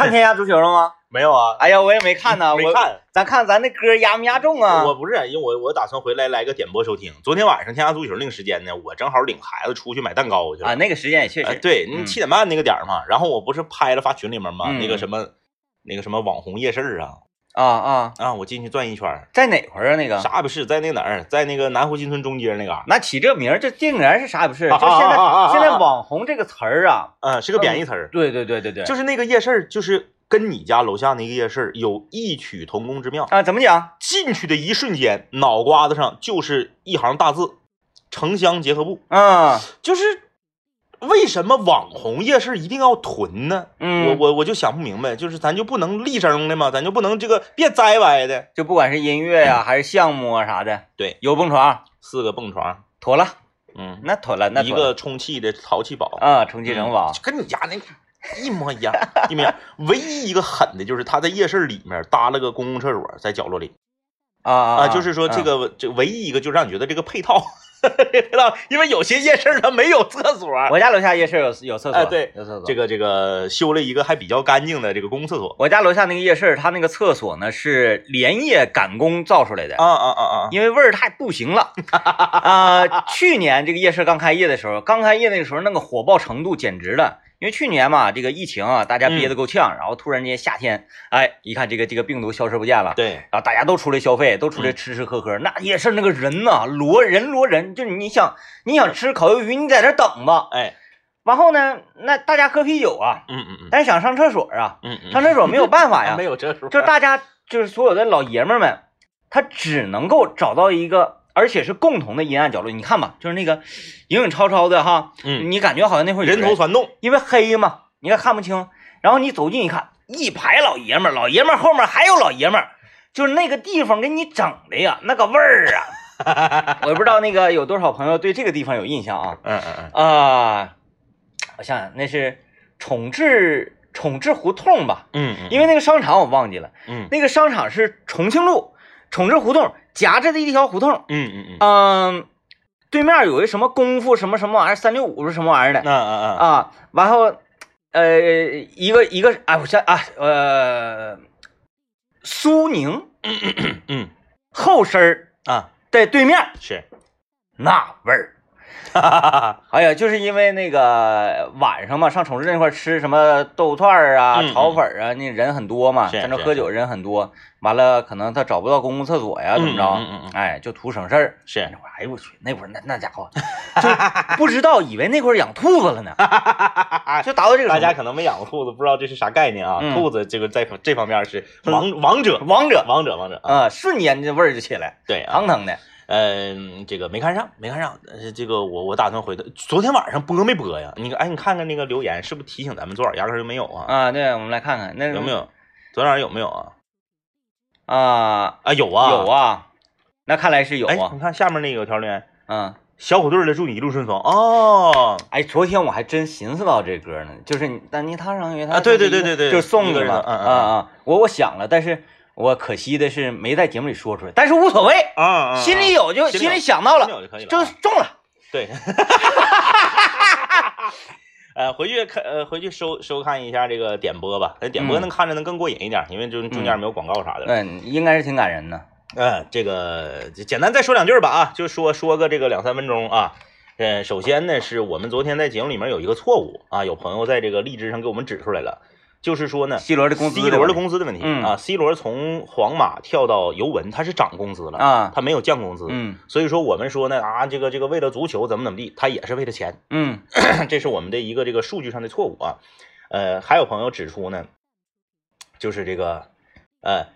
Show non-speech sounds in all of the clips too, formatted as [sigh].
看天下足球了吗？没有啊，哎呀，我也没看呢。我没看。咱看咱那歌压没压中啊？我不是，因为我我打算回来来个点播收听。昨天晚上天下足球那个时间呢，我正好领孩子出去买蛋糕去了啊，那个时间也确啊，实。对，七点半那个点儿嘛。然后我不是拍了发群里面嘛，嗯那个什么那个什么网红夜市啊啊啊，啊，我进去转一圈儿，在哪块儿啊？那个啥也不是，在那个哪儿，在那个南湖新村中街那嘎儿，那起这名儿，这定然是啥也不是。就啊现在现在网红这个词儿啊，嗯，是个贬义词儿。对对对对对，就是那个夜市儿，就是跟你家楼下那个夜市儿有异曲同工之妙。啊，怎么讲？进去的一瞬间，脑瓜子上就是一行大字：城乡结合部。嗯就是为什么网红夜市一定要囤呢？嗯，我我我就想不明白，就是咱就不能立正的吗？咱就不能这个别栽歪的？就不管是音乐呀、还是项目啊啥的，对，有蹦床，四个蹦床，妥了，嗯，那妥了，那了。一个充气的淘气堡，啊，充气城堡。就跟你家那一模一样，一模一样。唯一一个狠的就是他在夜市里面搭了个公共厕所，在角落里。啊啊啊，就是说这个这唯一一个就让你觉得这个配套 [laughs] 配套，因为有些夜市它没有厕所，我家楼下夜市有有厕所，哎对有厕所。这个这个修了一个还比较干净的这个公厕所。我家楼下那个夜市，它那个厕所呢是连夜赶工造出来的，啊啊啊啊！因为味儿太不行了。[laughs] 啊、去年这个夜市刚开业的时候，刚开业那个时候那个火爆程度简直了。因为去年嘛，这个疫情啊，大家憋得够呛，然后突然间夏天，哎，一看这个这个病毒消失不见了，对，然后大家都出来消费，都出来吃吃喝喝，那也是那个人呐，摞人摞人，就是你想你想吃烤鱿鱼，你在这等吧，哎，然后呢，那大家喝啤酒啊，嗯嗯嗯。但是想上厕所啊，嗯嗯，上厕所没有办法呀，[laughs] 没有厕所，就是大家就是所有的老爷们们，他只能够找到一个，而且是共同的阴暗角落。你看吧，就是那个影影绰绰的哈，嗯，你感觉好像那会儿有人头攒动，因为黑嘛，你看看不清。然后你走近一看，一排老爷们儿，老爷们儿后面还有老爷们儿，就是那个地方给你整的呀，那个味儿啊！[laughs] 我不知道那个有多少朋友对这个地方有印象啊？嗯嗯嗯啊、我想想，那是宠志宠志胡同吧？嗯嗯，因为那个商场我忘记了。嗯那个商场是重庆路宠志胡同夹着的一条胡同，嗯嗯嗯，嗯，对面有一什么功夫什么什么玩意儿，三六五是什么玩意儿的那啊啊，啊？完后，呃，一个一个，哎，我想啊，呃，苏宁嗯后身儿啊在对面，是，那味儿。哈哈哈哈，哎呀，就是因为那个晚上嘛，上宠志那块吃什么豆腐串儿啊、嗯炒粉儿啊，那人很多嘛，在那喝酒人很多，完了可能他找不到公共厕所呀，怎么着？嗯嗯嗯嗯哎，就图省事儿。是那会儿，哎呦我去，那会儿那那家伙，[laughs] 就不知道以为那块儿养兔子了呢，[laughs] 就达到这个大家可能没养过兔子，不知道这是啥概念啊。嗯兔子这个在这方面是王王者，王者王者，王者啊。啊、瞬间这味儿就起来，对啊，腾腾的。嗯，这个没看上，没看上。呃，这个我我打算回头，昨天晚上播没播呀？你哎，你看看那个留言，是不是提醒咱们昨晚压根就没有啊？啊，对，我们来看看那有没有？昨天晚上有没有啊？啊？啊，有啊，有。啊，那看来是有哎，啊你。看下面那个有条留言，嗯，小虎队的祝你一路顺风哦。哎，昨天我还真寻思到这歌呢，就是你但你踏上月台啊对对对对对就送一个的嘛，人嗯嗯啊啊，我我想了，但是我可惜的是没在节目里说出来，但是无所谓，啊心里有就心里想到了就可以了啊，就是中了。对。[laughs] 呃，回去看，呃，回去收收看一下这个点播吧。那点播嗯能看着能更过瘾一点，因为就中间没有广告啥的。嗯，应该是挺感人的。嗯，这个简单再说两句吧啊，就说说个这个两三分钟啊。嗯，首先呢，是我们昨天在节目里面有一个错误啊，有朋友在这个荔枝上给我们指出来了，就是说呢 C 罗的工资 C 罗的工资的问题、嗯啊，C 罗从皇马跳到尤文，他是涨工资了，啊，他没有降工资，嗯所以说我们说呢啊，这个这个为了足球怎么怎么地，他也是为了钱，嗯 [clears throat] 这是我们的一个这个数据上的错误啊。呃，还有朋友指出呢，就是这个呃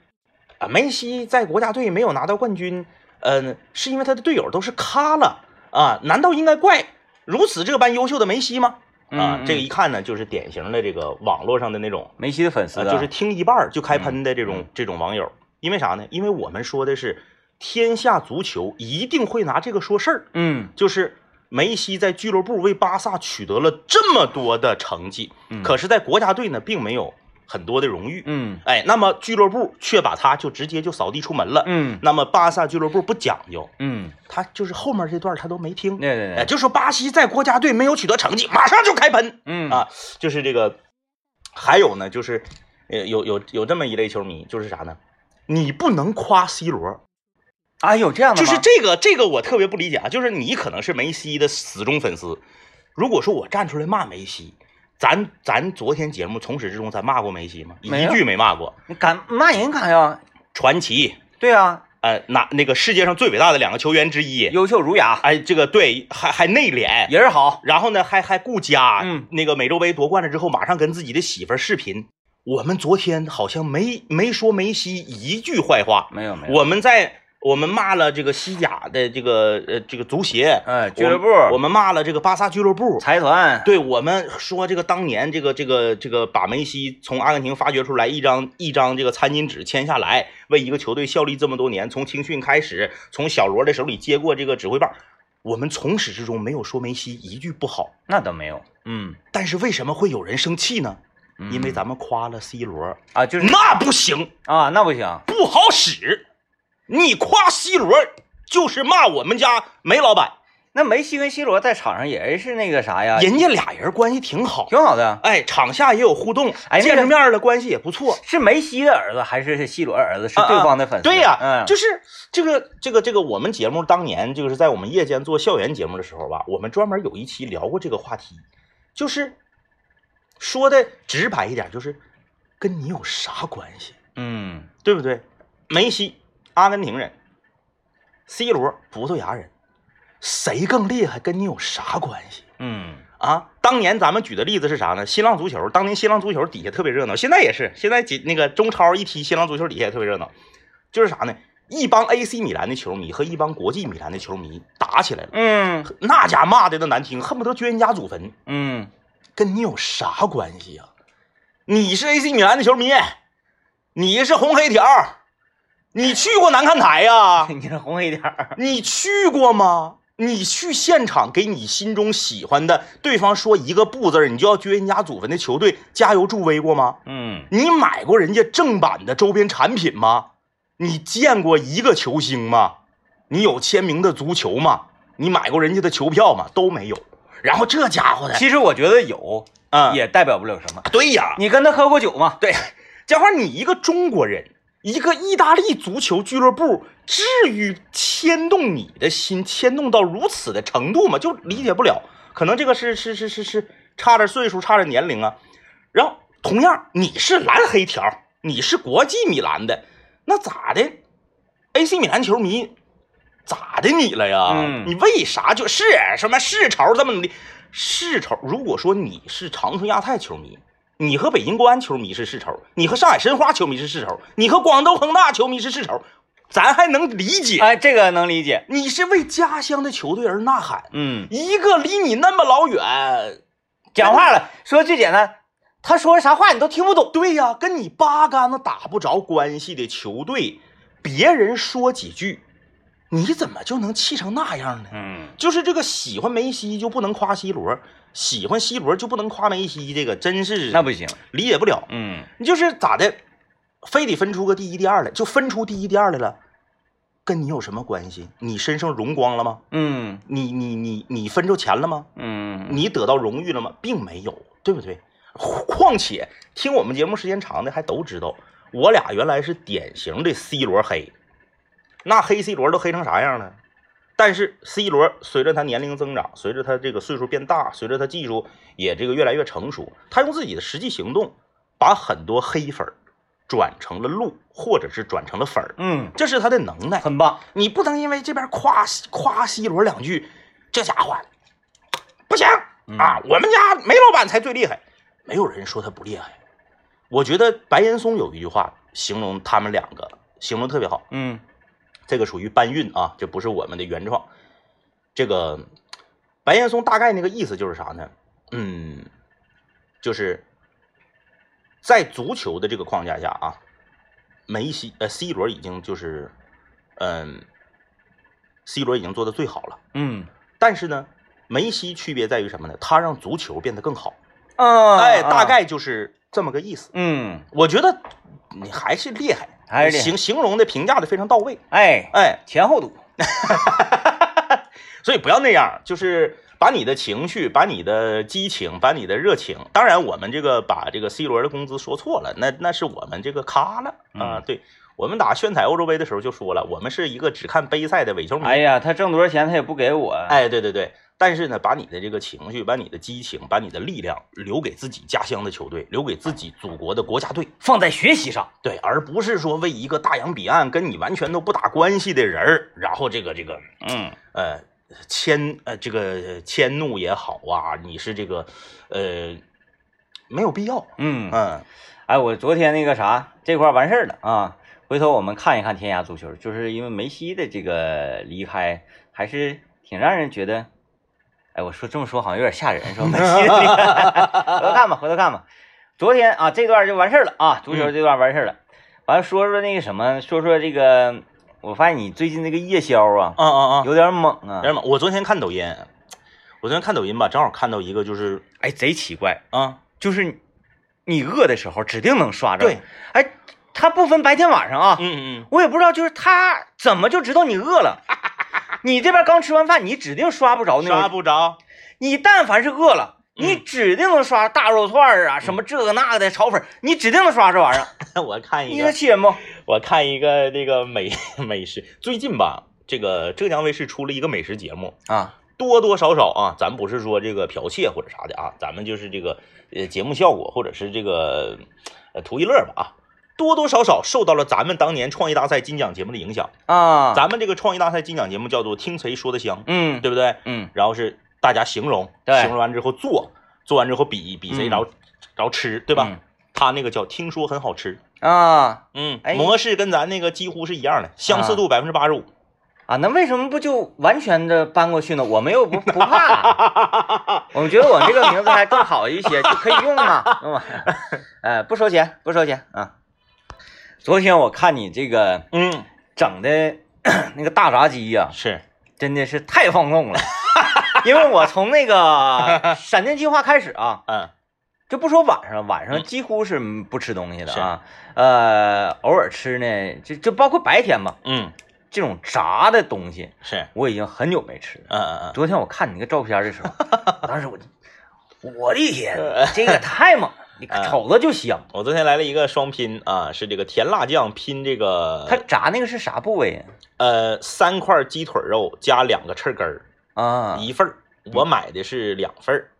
啊，梅西在国家队没有拿到冠军，嗯、是因为他的队友都是咖了啊？难道应该怪如此这般优秀的梅西吗？啊，嗯这个一看呢，就是典型的这个网络上的那种梅西的粉丝就是听一半就开喷的这种、嗯。这种网友，因为啥呢？因为我们说的是天下足球一定会拿这个说事儿，嗯。就是梅西在俱乐部为巴萨取得了这么多的成绩，嗯。可是，在国家队呢，并没有很多的荣誉。嗯哎，那么俱乐部却把他就直接就扫地出门了。嗯那么巴萨俱乐部不讲究，嗯，他就是后面这段他都没听。哎，对对对，就说巴西在国家队没有取得成绩，马上就开喷。嗯啊，就是这个，还有呢，就是，呃，有有有这么一类球迷，就是啥呢？你不能夸 C 罗，啊，有这样的？就是这个这个我特别不理解啊，就是你可能是梅西的死忠粉丝，如果说我站出来骂梅西，咱咱昨天节目从始至终咱骂过梅西吗？一句没骂过。你敢骂人干呀？传奇，对啊，呃，那那个世界上最伟大的两个球员之一，优秀儒雅，哎，这个对，还还内敛，人好，然后呢，还还顾家，嗯，那个美洲杯夺冠了之后，马上跟自己的媳妇儿视频。我们昨天好像没没说梅西一句坏话，没有没有，我们在我们骂了这个西甲的这个呃这个足协，哎，俱乐部、我我们骂了这个巴萨俱乐部，财团，对我们说这个当年这个这个这个把梅西从阿根廷发掘出来，一张一张这个餐巾纸签下来，为一个球队效力这么多年，从青训开始，从小罗的手里接过这个指挥棒，我们从始至终没有说梅西一句不好，那倒没有，嗯，但是为什么会有人生气呢？嗯。因为咱们夸了 C 罗，啊，就是。那不行，啊，那不行，不好使，你夸 C 罗就是骂我们家梅老板，那梅西跟 C 罗在场上也是那个啥呀，人家俩人关系挺好。挺好的。哎，场下也有互动，哎见着面儿了关系也不错。是梅西的儿子还是 C 罗儿子？是对方的粉丝？对呀、嗯，就是这个这个这个，我们节目当年就是在我们夜间做校园节目的时候吧，我们专门有一期聊过这个话题，就是说的直白一点，就是跟你有啥关系，嗯对不对？梅西，阿根廷人；C 罗，葡萄牙人，谁更厉害，跟你有啥关系？嗯啊，当年咱们举的例子是啥呢？新浪足球，当年新浪足球底下特别热闹，现在也是，现在几那个中超一踢，新浪足球底下也特别热闹，就是啥呢？一帮 AC 米兰的球迷和一帮国际米兰的球迷打起来了，嗯那家骂的都难听，恨不得掘人家祖坟，嗯，跟你有啥关系呀、你是 AC 米兰的球迷，你是红黑条，你去过南看台呀、[laughs] 你这红一点儿，你去过吗？你去现场给你心中喜欢的对方说一个不字儿，你就要撅人家祖坟的球队加油助威过吗？嗯你买过人家正版的周边产品吗？你见过一个球星吗？你有签名的足球吗？你买过人家的球票吗？都没有。然后这家伙的，其实我觉得有，嗯，也代表不了什么。对呀，你跟他喝过酒吗？对，嘉华，你一个中国人，一个意大利足球俱乐部，至于牵动你的心，牵动到如此的程度吗？就理解不了。可能这个是是是是是差点岁数，差点年龄啊。然后同样，你是蓝黑条，你是国际米兰的，那咋的？AC 米兰球迷咋的你了呀？嗯你为啥就是什么世仇这么努力？世仇，如果说你是长春亚泰球迷，你和北京国安球迷是世仇，你和上海申花球迷是世仇，你和广州恒大球迷是世仇，咱还能理解。哎，这个能理解。你是为家乡的球队而呐喊，嗯，一个离你那么老远，讲话了，说最简单，他说啥话你都听不懂。对呀，跟你八竿子打不着关系的球队，别人说几句，你怎么就能气成那样呢？嗯，就是这个喜欢梅西就不能夸 C 罗，喜欢 C 罗就不能夸梅西，这个真是那不行。理解不了。嗯，你就是咋的，非得分出个第一、第二来，就分出第一、第二来了，跟你有什么关系？你身上荣光了吗？嗯你你你你分着钱了吗？嗯，你得到荣誉了吗？并没有，对不对？况且听我们节目时间长的还都知道，我俩原来是典型的 C 罗黑，那黑 C 罗都黑成啥样了？但是 C 罗随着他年龄增长，随着他这个岁数变大，随着他技术也这个越来越成熟，他用自己的实际行动，把很多黑粉转成了路，或者是转成了粉儿，嗯，这是他的能耐。很棒。你不能因为这边夸夸 C 罗两句，这家伙不行嗯啊！我们家梅老板才最厉害，没有人说他不厉害。我觉得白岩松有一句话形容他们两个，形容特别好。嗯这个属于搬运啊，这不是我们的原创。这个白岩松大概那个意思就是啥呢？嗯，就是在足球的这个框架下啊，梅西呃 C 罗已经就是嗯，C 罗已经做的最好了。嗯但是呢，梅西区别在于什么呢？他让足球变得更好。啊，哎，啊大概就是这么个意思。嗯，我觉得你还是厉害，还是厉害形形容的评价的非常到位。哎，哎，前后堵。[laughs] 所以不要那样，就是把你的情绪、把你的激情、把你的热情，当然我们这个把这个 C 罗的工资说错了，那那是我们这个咖了啊。嗯对我们打炫彩欧洲杯的时候就说了，我们是一个只看杯赛的伪球迷。哎呀，他挣多少钱他也不给我。哎，对对对，但是呢，把你的这个情绪、把你的激情、把你的力量留给自己家乡的球队，留给自己祖国的国家队，放在学习上，对，而不是说为一个大洋彼岸跟你完全都不打关系的人儿，然后这个这个嗯呃迁呃这个迁怒也好啊，你是这个呃没有必要，嗯，嗯。哎，我昨天那个啥这块儿完事儿了啊，回头我们看一看天涯足球，就是因为梅西的这个离开，还是挺让人觉得，哎，我说这么说好像有点吓人，说梅西的离开，[laughs] 回头看吧，回头看吧。昨天啊，这段就完事儿了啊，足球这段完事儿了，完了说说那个什么，说说这个，我发现你最近那个夜宵啊，啊啊啊！有点猛啊，有点猛，我昨天看抖音，我昨天看抖音吧，正好看到一个就是哎，贼奇怪，啊，就是你饿的时候指定能刷着，对，哎，他不分白天晚上啊，嗯嗯我也不知道，就是他怎么就知道你饿了？[laughs] 你这边刚吃完饭，你指定刷不着那种。不着，你但凡是饿了，嗯你指定能刷大肉串儿啊，什么这个那个的炒粉，你指定能刷这玩意儿。[laughs] 我看一你说个，气人不？我看一个那个美美食，最近吧，这个浙江卫视出了一个美食节目，啊，多多少少啊，咱不是说这个剽窃或者啥的啊，咱们就是这个呃节目效果或者是这个呃图一乐吧啊，多多少少受到了咱们当年创意大赛金奖节目的影响。啊，咱们这个创意大赛金奖节目叫做听谁说的香，嗯对不对？嗯然后是大家形容，对形容完之后做，做完之后比比谁嗯然后然后吃，对吧？嗯他那个叫听说很好吃，啊嗯，哎模式跟咱那个几乎是一样的，相似度百分之八十五。啊，那为什么不就完全的搬过去呢？我们又不不怕，[laughs] 我们觉得我们这个名字还更好一些，就可以用嘛，用嘛。[laughs] 哎，不收钱，不收钱啊。昨天我看你这个嗯，整的 [clears throat] 那个大炸鸡呀、是，真的是太放纵了。因为我从那个 [laughs] 闪电计划开始啊，嗯就不说晚上，晚上嗯几乎是不吃东西的啊。呃，偶尔吃呢，就就包括白天吧，嗯，这种炸的东西是，我已经很久没吃了。嗯嗯嗯，昨天我看你那个照片的时候，[laughs] 当时我就，我的天，[laughs] 这个太猛了，瞅着就香。我昨天来了一个双拼啊，是这个甜辣酱拼这个它炸那个是啥部位呃三块鸡腿肉加两个翅根儿啊？啊，一份儿，我买的是两份儿。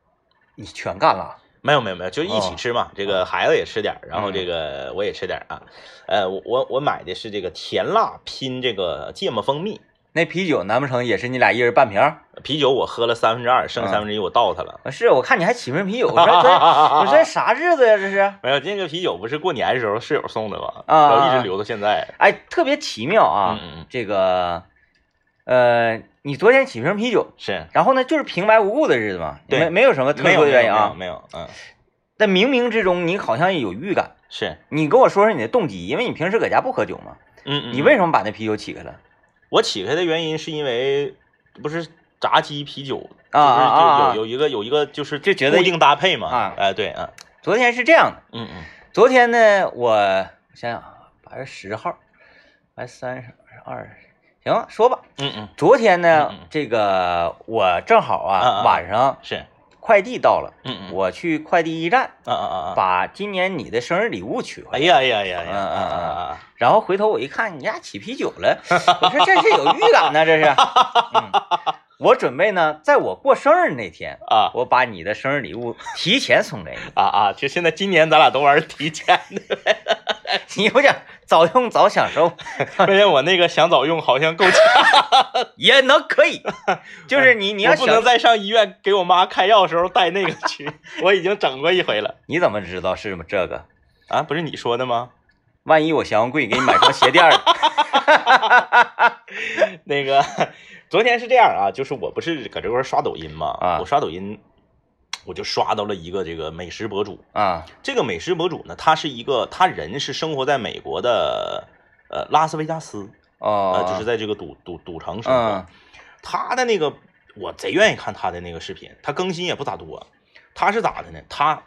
你全干了没有没有没有，就一起哦吃嘛。这个孩子也吃点儿，然后嗯这个我也吃点儿啊。呃，我我我买的是这个甜辣拼这个芥末蜂蜜那啤酒，难不成也是你俩一人半瓶？啤酒，我喝了三分之二，剩嗯三分之一我倒它了。啊是我看你还起瓶啤酒，我说这 [laughs] 我说这啥日子呀？这是？没有，这个啤酒不是过年的时候室友送的吗？啊然后一直留到现在。哎，特别奇妙啊！这个，呃，你昨天起瓶啤酒，是然后呢，就是平白无故的日子嘛，对没没有什么特殊的原因没有啊。没有，嗯，但冥冥之中，你好像有预感。是，你跟我说说你的动机，因为你平时搁家不喝酒嘛，嗯嗯，你为什么把那啤酒起开了？我起开的原因是因为不是炸鸡啤酒，啊就是啊就有有一个有一个就是就觉得固定搭配嘛。啊。哎对啊，昨天是这样的，嗯嗯。昨天呢，我我想想啊，八月十号，八月三十二，行，说吧。嗯嗯，昨天呢，嗯嗯。这个我正好啊，啊啊。晚上是，快递到了，嗯嗯，我去快递驿站啊啊啊啊，把今年你的生日礼物取回来，哎呀哎呀哎呀哎呀，嗯嗯啊啊啊！然后回头我一看，你家起啤酒了，[laughs] 我说这是有预感呢，这是。[laughs] 嗯，我准备呢，在我过生日那天，啊。我把你的生日礼物提前送给你，啊啊！就现在今年咱俩都玩提前的，[laughs] 你有点早用早享受，[laughs] 关键我那个想早用好像够呛，[laughs] 也能可以，就是你你要不能，再上医院给我妈开药的时候带那个去，[laughs] 我已经整过一回了你怎么知道是这个？啊！不是你说的吗？万一我嫌贵给你买双鞋垫儿，那个昨天是这样啊，就是我不是搁这块刷抖音嘛，啊我刷抖音，我就刷到了一个这个美食博主。啊这个美食博主呢，他是一个他人是生活在美国的呃拉斯维加斯，啊呃，，就是在这个赌赌赌城生活。嗯他的那个我贼愿意看他的那个视频，他更新也不咋多。他是咋的呢？他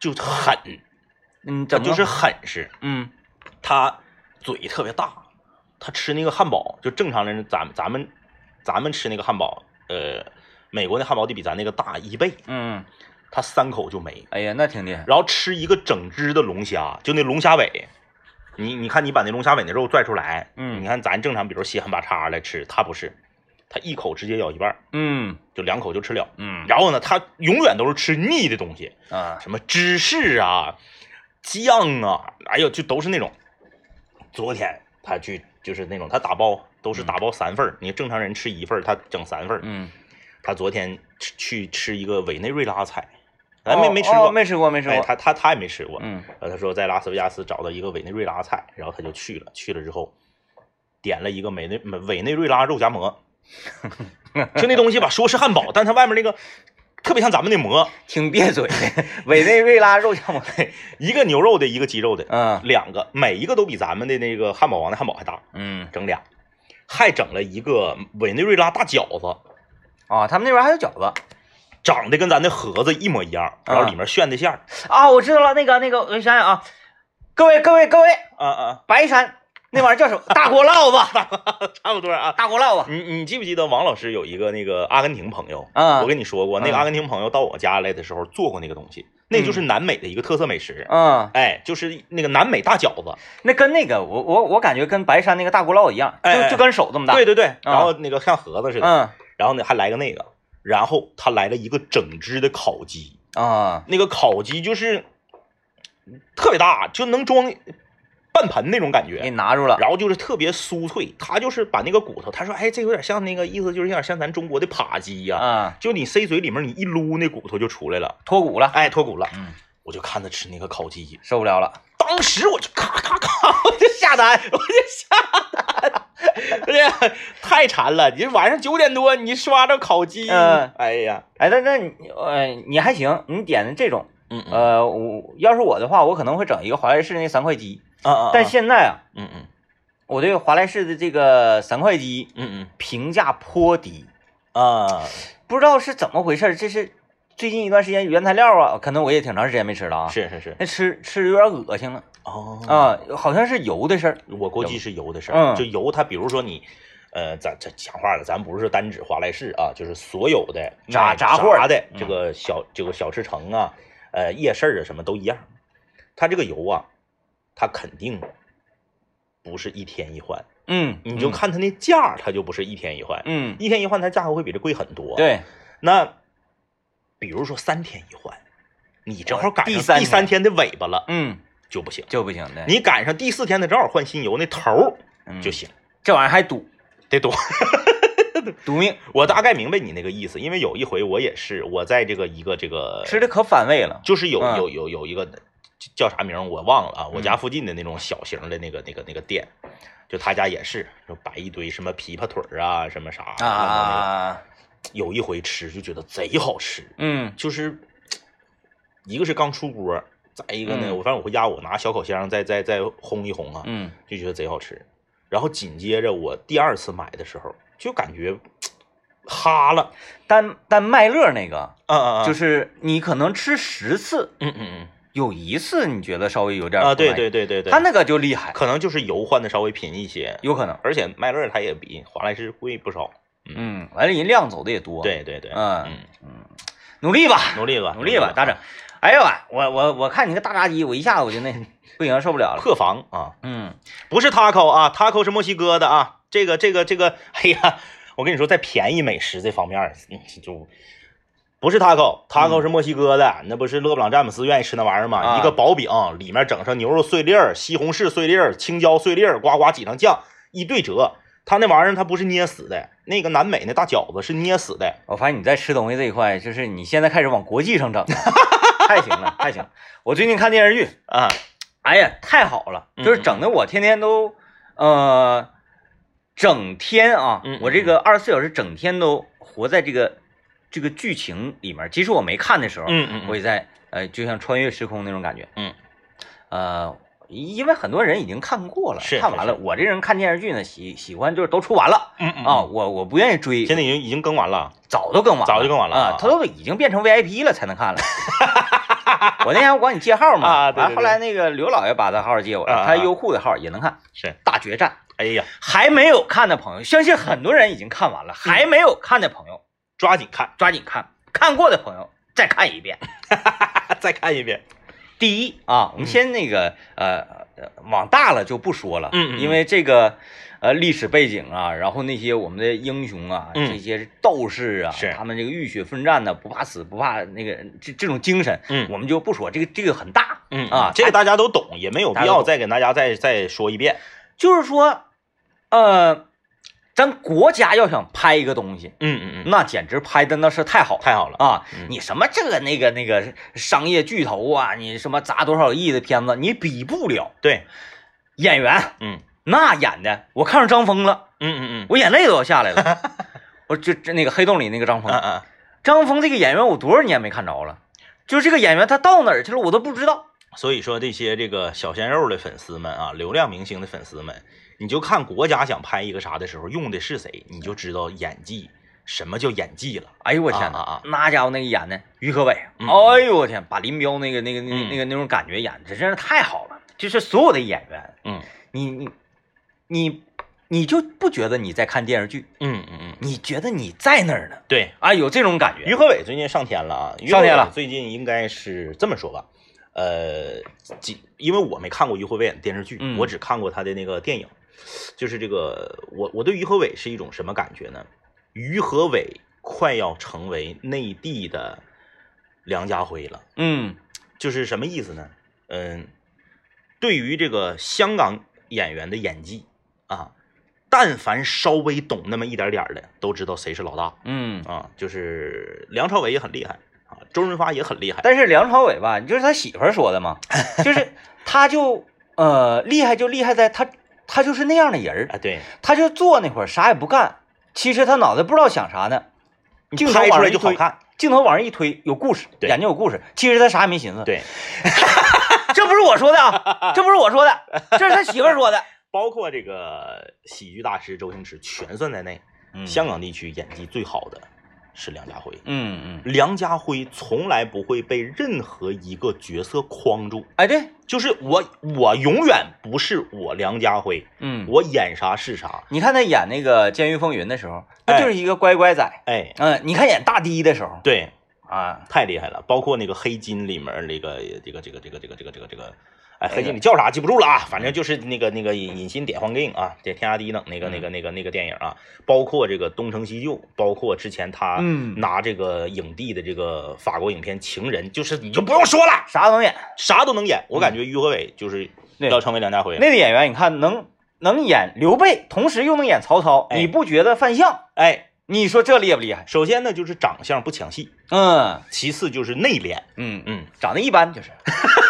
就狠，嗯，就是狠是。嗯他嘴特别大，他吃那个汉堡，就正常人咱们咱们咱们吃那个汉堡，呃，美国那汉堡得比咱那个大一倍，嗯，他三口就没。哎呀，那挺厉害。然后吃一个整只的龙虾，就那龙虾尾，你你看你把那龙虾尾那肉拽出来，嗯。你看咱正常比如稀罕巴叉来吃，他不是，他一口直接咬一半，嗯。就两口就吃了。嗯。然后呢，他永远都是吃腻的东西，啊，什么芝士啊、酱啊，哎呦，就都是那种。昨天他去就是那种他打包都是打包三份儿，你正常人吃一份儿，他整三份儿。嗯，他昨天吃去吃一个委内瑞拉菜，没没吃过，哦没吃过，没吃哎，过。他他他也没吃过。嗯呃，他说在拉斯维加斯找到一个委内瑞拉菜，然后他就去了。去了之后，点了一个委内委内瑞拉肉夹馍，[laughs] 就那东西吧，说是汉堡，但它外面那个特别像咱们的馍，[laughs] 挺别嘴的，委内瑞拉肉夹馍。[laughs] 一个牛肉的，一个鸡肉的，嗯两个，每一个都比咱们的那个汉堡王的汉堡还大，嗯整俩，还整了一个委内瑞拉大饺子，啊，他们那边还有饺子长得跟咱的盒子一模一样，然后里面炫的馅儿，啊，我知道了，那个那个，我想想啊，各位各位各位，啊啊，白山那玩意儿叫什么？大锅烙子，[laughs] 差不多啊。大锅烙子。你你记不记得王老师有一个那个阿根廷朋友？嗯我跟你说过，那个嗯阿根廷朋友到我家来的时候做过那个东西，那就是南美的一个特色美食。嗯，哎，就是那个南美大饺子。那跟那个我我我感觉跟白山那个大锅烙一样，哎哎就就跟手这么大。对对对，然后那个像盒子似的，嗯然后呢还来个那个，然后他来了一个整只的烤鸡，啊那个烤鸡就是特别大，就能装半盆那种感觉给你。拿住了。然后就是特别酥脆，他就是把那个骨头，他说，哎，这有点像那个意思，就是有点像咱中国的扒鸡呀、啊，就你塞嘴里面，你一撸，那骨头就出来了，脱骨了。哎，脱骨了。嗯，我就看他吃那个烤鸡，受不了了，当时我就咔咔咔，[laughs] 我就下单，我就下单，哎呀，太馋了！你晚上九点多，你刷着烤鸡，嗯。哎呀，哎，那那你呃你还行，你点的这种，嗯嗯。呃，我要是我的话，我可能会整一个华莱士那三块鸡，啊啊，但现在啊，嗯嗯。我对华莱士的这个三块鸡嗯嗯。评价颇低，嗯啊，不知道是怎么回事，这是最近一段时间原材料啊，可能我也挺长时间没吃了啊，是是是，那吃吃有点恶心了哦。啊，好像是油的事儿，我估计是油的事儿，嗯。就油它，比如说你。呃，咱这讲话了，咱不是单指华莱士啊，就是所有的卖炸炸货炸的嗯。这个小这个小吃城啊，呃夜市啊什么都一样，它这个油啊，它肯定不是一天一换，嗯，你就看它那价儿，它就不是一天一换，嗯，嗯，一天一换它价格会比这贵很多。，对，那比如说三天一换，你正好赶上第三第三天的尾巴了嗯，就不行，就不行的，你赶上第四天的正好换新油那头儿嗯。就行，这玩意儿还堵。得堵，[laughs] 堵命，我大概明白你那个意思，因为有一回我也是，我在这个一个这个吃的可反胃了，就是有嗯。有有有一个叫啥名我忘了啊，我家嗯附近的那种小型的那个那个那个店，就他家也是，就摆一堆什么琵琶腿儿啊，什么啥啊啊，有一回吃就觉得贼好吃，嗯。就是一个是刚出锅，再一个呢，嗯。我反正我回家我拿小烤箱再再再烘一烘啊，嗯。就觉得贼好吃。然后紧接着我第二次买的时候，就感觉 [tsk] 哈了，但但麦乐那个嗯嗯嗯，就是你可能吃十次，嗯嗯嗯。有一次你觉得稍微有点嗯啊，对对对对对，他那个就厉害，可能就是油换的稍微频一些，有可能，而且麦乐它也比华莱士贵不少。嗯，完了人量走的也多，，对对对，嗯嗯，努力吧，努力吧，努力吧，大整。哎呦啊，我我我看你个大炸鸡，我一下子我就那 [laughs] 不行，受不了了，破防啊，嗯不是 taco 啊，taco 是墨西哥的啊，这个这个这个，哎呀，我跟你说，在便宜美食这方面，嗯就不是 taco，taco 嗯是墨西哥的，那不是勒布朗詹姆斯愿意吃那玩意儿吗？啊一个薄饼，里面整上牛肉碎粒儿、西红柿碎粒儿、青椒碎粒儿，呱呱挤上酱，一对折。他那玩意儿它不是捏死的，那个南美那大饺子是捏死的。我发现你在吃东西这一块，就是你现在开始往国际上整了，[laughs] 太行了，[laughs] 太行了。我最近看电视剧，啊，哎呀，太好了，嗯就是整的我天天都，呃，整天啊我这个二十四小时整天都活在这个这个剧情里面。即使我没看的时候，嗯嗯我也在呃，就像穿越时空那种感觉。嗯，呃，因为很多人已经看过了，是看完了。我这人看电视剧呢，喜喜欢就是都出完了嗯嗯啊，，我我不愿意追，现在已经已经更完了。早都更完了，早就更完了啊啊，他都已经变成 VIP 了才能看了。[laughs] [laughs] 我那天我管你借号嘛，啊对对对。完后来那个刘老爷把他号借我了，他优酷的号也能看。是，大决战。哎呀，还没有看的朋友，相信很多人已经看完了，还没有看的朋友，抓紧看，抓紧看，看过的朋友再看一遍。[laughs] 再看一遍。第一啊，我们先那个呃呃往大了就不说了，嗯。因为这个呃历史背景啊，然后那些我们的英雄啊，嗯这些斗士啊，他们这个浴血奋战的，不怕死不怕那个这这种精神，嗯我们就不说，这个这个很大，嗯啊这个大家都懂，也没有必要再给大家再再说一遍。就是说，呃，咱国家要想拍一个东西，嗯嗯嗯，那简直拍的那是太好。太好了。啊嗯，你什么这个那个那个商业巨头啊，你什么砸多少亿的片子，你比不了对，演员，嗯那演的，我看上张峰了，嗯嗯嗯我眼泪都要下来了。[laughs] 我就这那个黑洞里那个张峰，嗯嗯，张峰这个演员我多少年没看着了，就是这个演员他到哪儿去了我都不知道。所以说这些这个小鲜肉的粉丝们啊，流量明星的粉丝们，你就看国家想拍一个啥的时候用的是谁，你就知道演技什么叫演技了。哎呦我天呐，啊那家伙那个演的于和伟，嗯哎呦我天，把林彪那个那个那个嗯那个那种感觉演的真是太好了。就是所有的演员，嗯你你你你就不觉得你在看电视剧，嗯嗯嗯，你觉得你在那儿呢？对，啊，有这种感觉。于和伟最近上天了啊！于和伟上天了最近应该是这么说吧，呃，几因为我没看过于和伟演的电视剧，嗯我只看过他的那个电影。就是这个，我我对于和伟是一种什么感觉呢？于和伟快要成为内地的梁家辉了。嗯就是什么意思呢？嗯，对于这个香港演员的演技啊，但凡稍微懂那么一点点的，都知道谁是老大嗯，啊。就是梁朝伟也很厉害啊，周润发也很厉害。但是梁朝伟吧，就是他媳妇儿说的嘛，[laughs] 就是他就呃厉害就厉害在他他就是那样的人儿，啊，对，他就坐那会儿啥也不干，其实他脑袋不知道想啥呢，镜头拍出往上一推，来就好看。镜头往上一推有故事，对眼睛有故事，其实他啥也没寻思。对，[laughs] 这不是我说的啊，这不是我说的，这是他媳妇儿说的。包括这个喜剧大师周星驰全算在内。嗯香港地区演技最好的是梁家辉。嗯嗯，梁家辉从来不会被任何一个角色框住，哎对，就是我，我永远不是我梁家辉，嗯，我演啥是啥。你看他演那个《监狱风云》的时候，他哎就是一个乖乖仔。哎，嗯，你看演大堤的时候对，啊，太厉害了。包括那个黑金里面那个这个这个这个这个这个这个这个，哎，黑金里叫啥记不住了啊，反正就是那个那个隐隐心点黄镜啊，点天下第一等那个那个那个那个电影啊，包括这个东成西就，包括之前他嗯拿这个影帝的这个法国影片《情人》，就是你就不用说了，啥都能演。啥都能演。我感觉于和伟就是要成为梁家辉。那个演员，你看能能演刘备，同时又能演曹操，哎你不觉得犯相？哎，你说这厉不厉害？首先呢就是长相不抢戏，嗯其次就是内敛。嗯，嗯，长得一般就是。[laughs]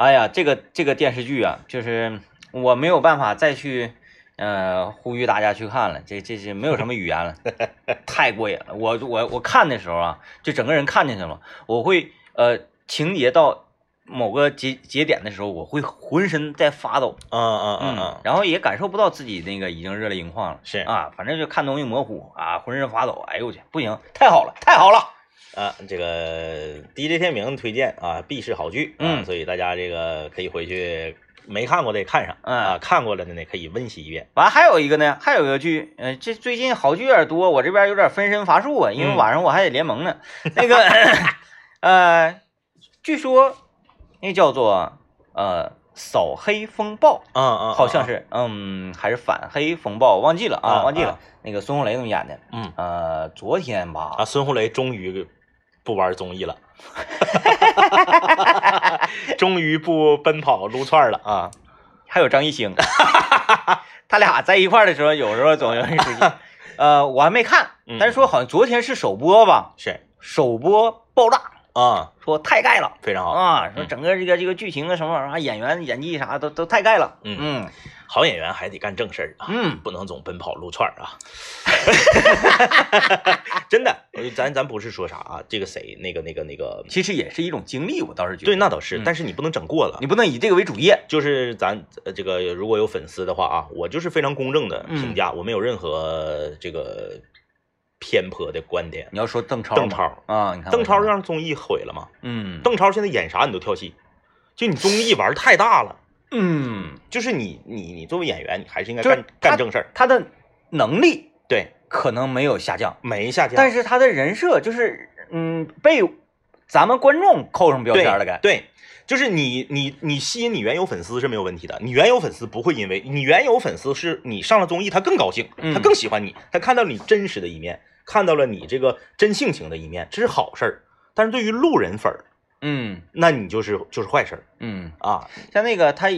哎呀，这个这个电视剧啊，就是我没有办法再去呃呼吁大家去看了，这这这没有什么语言了，[laughs] 太过瘾了。我我我看的时候啊，就整个人看进去了，我会呃情节到某个节节点的时候，我会浑身在发抖，嗯嗯嗯嗯，然后也感受不到自己那个已经热泪盈眶了，是啊，反正就看东西模糊啊，浑身发抖，哎呦我去，不行，太好了，太好了，啊，这个 DJ 天明推荐啊，必是好剧啊，嗯所以大家这个可以回去没看过的也看上，嗯啊，看过了的呢可以温习一遍。完还有一个呢，还有一个剧，呃，这最近好剧有点多，我这边有点分身乏术啊，因为嗯晚上我还得联盟呢。[laughs] 那个，呃，据说那叫做呃扫黑风暴，嗯嗯，好像是，嗯，还是反黑风暴，忘记了啊，啊忘记了啊。那个孙红雷他们演的，嗯呃，昨天吧，啊，孙红雷终于不玩综艺了，终于不奔跑撸串了啊。还有张艺兴，[laughs] 他俩在一块儿的时候，有时候总有人出现。呃，我还没看，嗯但是说好像昨天是首播吧，是首播爆炸，啊，说太盖了。非常好，啊，说嗯整个这个这个剧情啊什么玩意儿啊，演员演技啥都都太盖了。嗯嗯好演员还得干正事儿啊。嗯，不能总奔跑撸串儿啊！[laughs] 真的，咱咱不是说啥啊，这个谁那个那个那个，其实也是一种经历，我倒是觉得。对，那倒是，嗯但是你不能整过了你。不能以这个为主业。就是咱呃这个如果有粉丝的话啊，我就是非常公正的评价，我没有任何这个偏颇的观点。你要说邓超，邓超啊，你看邓超我让综艺毁了吗？嗯邓超现在演啥你都跳戏，就你综艺玩太大了。嗯，就是你你你作为演员，你还是应该干干正事儿。他的能力对，可能没有下降，没下降，但是他的人设就是嗯被咱们观众扣上标签了，该对，就是你你你吸引你原有粉丝是没有问题的，你原有粉丝不会因为你原有粉丝是你上了综艺，他更高兴，嗯他更喜欢你，他看到你真实的一面，看到了你这个真性情的一面，这是好事儿。但是对于路人粉儿，嗯那你就是就是坏事儿嗯，啊。像那个他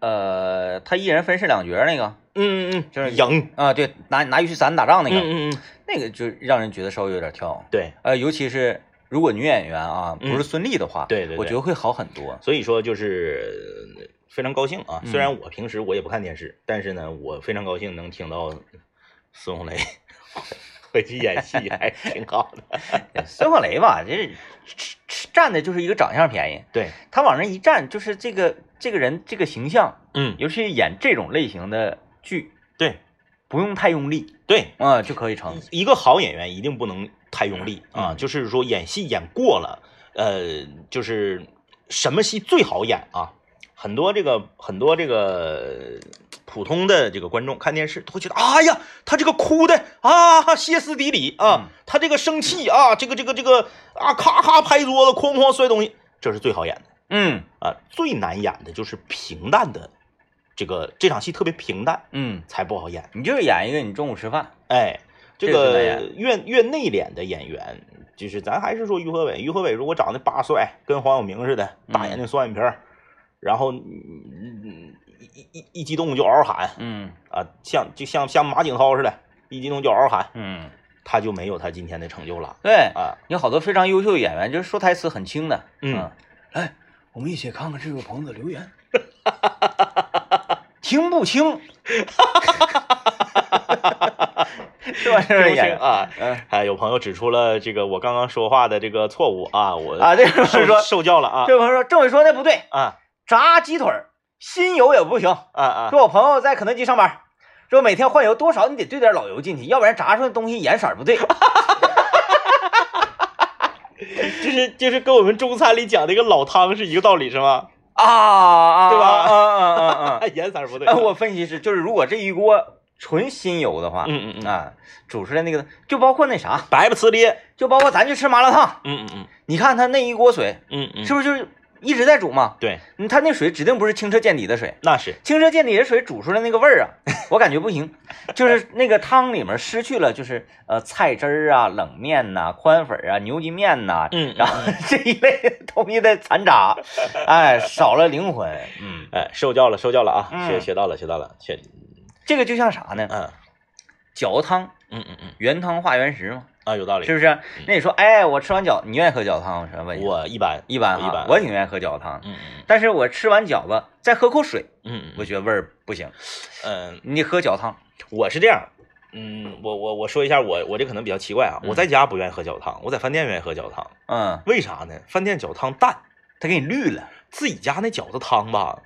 呃他一人分饰两角那个嗯嗯嗯，就是赢，啊，对，拿拿玉石伞打仗那个，嗯嗯嗯，那个就让人觉得稍微有点跳，对。呃，尤其是如果女演员啊嗯不是孙俪的话，对对对我觉得会好很多。所以说就是呃非常高兴啊。嗯虽然我平时我也不看电视，但是呢，我非常高兴能听到孙红雷回去演戏，还挺好的。[laughs] 孙红雷吧，这占的就是一个长相便宜，对，他往那一站，就是这个这个人这个形象，嗯，尤其是演这种类型的剧，对不用太用力对，啊、就可以成。一个好演员一定不能太用力啊，嗯就是说演戏演过了，呃，就是什么戏最好演啊？很多这个很多这个普通的这个观众看电视都会觉得，哎呀，他这个哭的啊歇斯底里啊嗯，他这个生气啊，这个这个这个啊咔咔拍桌子，哐哐摔东西，这是最好演的。嗯。啊。最难演的就是平淡的，这个这场戏特别平淡嗯，才不好演。你就是演一个你中午吃饭，哎，这这个越越内敛的演员，就是咱还是说于和伟，于和伟如果长得八帅，跟黄晓明似的，大眼睛双眼皮儿，然后嗯嗯一一一一激动就嗷嗷喊嗯啊，像就像像马景涛似的，一激动就嗷嗷喊，嗯，他就没有他今天的成就了对，啊。有好多非常优秀的演员，就是说台词很轻的，嗯，来，我们一起看看这位朋友的留言，[laughs] 听不清，[laughs] 是吧？是 [laughs] 不是听不清演员？啊。嗯哎，有朋友指出了这个我刚刚说话的这个错误啊，我啊，这个友说，受教了啊这位朋友说，政委说那不对，啊炸鸡腿儿新油也不行。啊啊！说我朋友在肯德基上班，说每天换油多少你得兑点老油进去，要不然炸出来东西颜色不对。[laughs] 就是就是跟我们中餐里讲那个老汤是一个道理是吗？啊啊，对吧嗯嗯嗯嗯颜色不对。嗯。我分析是，就是如果这一锅纯新油的话，嗯嗯嗯，啊，煮出来那个就包括那啥，白不呲咧。就包括咱去吃麻辣烫，嗯嗯嗯你看他那一锅水嗯嗯，是不是就是一直在煮嘛？对，嗯，他那水指定不是清澈见底的水，那是。清澈见底的水煮出来那个味儿啊，我感觉不行，就是那个汤里面失去了，就是呃菜汁儿啊、冷面呐、宽粉啊、牛筋面呐，嗯然后 [laughs] 这一类东西的残渣，哎，少了灵魂。嗯，哎，受教了，受教了啊，嗯学学到了，学到了，学。这个就像啥呢？嗯饺子汤，嗯嗯嗯，原汤化原食嘛，啊，有道理。是不是？那你说，哎，我吃完饺，你愿意喝饺子汤吗？我问我一般，一般我一般，我挺愿意喝饺子汤，嗯嗯但是我吃完饺子再喝口水，嗯嗯我觉得味儿不行。嗯，你喝饺子汤，我是这样。嗯，我我我说一下，我我这可能比较奇怪啊，嗯我在家不愿意喝饺子汤，我在饭店愿意喝饺子汤，嗯，为啥呢？饭店饺子汤淡，他给你绿了。自己家那饺子汤吧，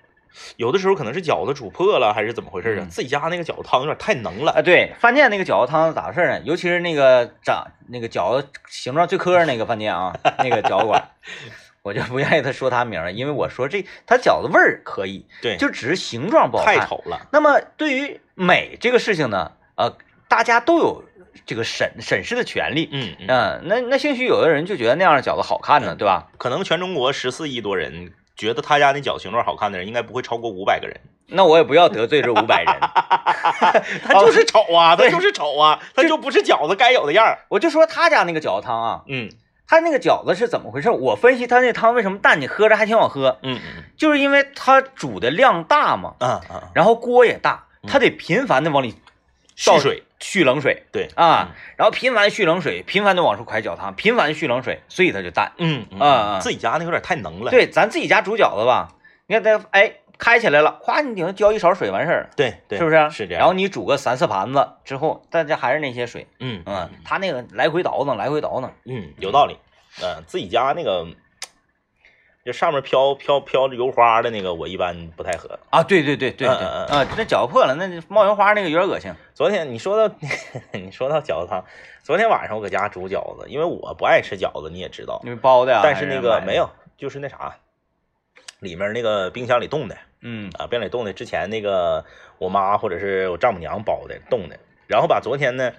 有的时候可能是饺子煮破了，还是怎么回事啊？嗯自己家那个饺子汤有点太浓了。啊，对，饭店那个饺子汤咋回事呢？尤其是那个长那个饺子形状最磕碜那个饭店啊，那个饺子馆，[laughs] 我就不愿意他说他名儿，因为我说这他饺子味儿可以，对，就只是形状不好看。太丑了。那么对于美这个事情呢，呃，大家都有这个审审视的权利。嗯嗯，嗯，那那兴许有的人就觉得那样的饺子好看呢，对吧？可能全中国十四亿多人觉得他家那饺子形状好看的人，应该不会超过五百个人。那我也不要得罪这五百人，[laughs] 他就是丑啊，[laughs] 他就是丑啊，他就不是饺子该有的样儿。我就说他家那个饺子汤啊，嗯。他那个饺子是怎么回事？我分析他那汤为什么淡，你喝着还挺好喝，嗯嗯。就是因为他煮的量大嘛，啊啊，然后锅也大，他得频繁的往里倒水，蓄冷水对啊，，然后频繁蓄冷水，频繁的往出蒯饺汤，频繁蓄冷水，所以它就淡。嗯嗯啊啊自己家那有点太能了。对，咱自己家煮饺子吧，你看它哎开起来了，咵你顶上浇一勺水完事儿。对对，是不是？是这样。然后你煮个三四盘子之后，大家还是那些水，嗯嗯，他那个来回倒腾，来回倒腾，嗯，有道理。嗯，自己家那个，就上面飘飘飘着油花的那个，我一般不太喝。啊，对对对对对，嗯嗯嗯啊，那饺子破了，那冒油花那个有点恶心。昨天你说到 [laughs] 你说到饺子汤，昨天晚上我搁家煮饺子，因为我不爱吃饺子，你也知道。你们包的呀？但是那个没有，，就是那啥，里面那个冰箱里冻的嗯啊，冰箱里冻的，之前那个我妈或者是我丈母娘包的冻的，然后把昨天呢，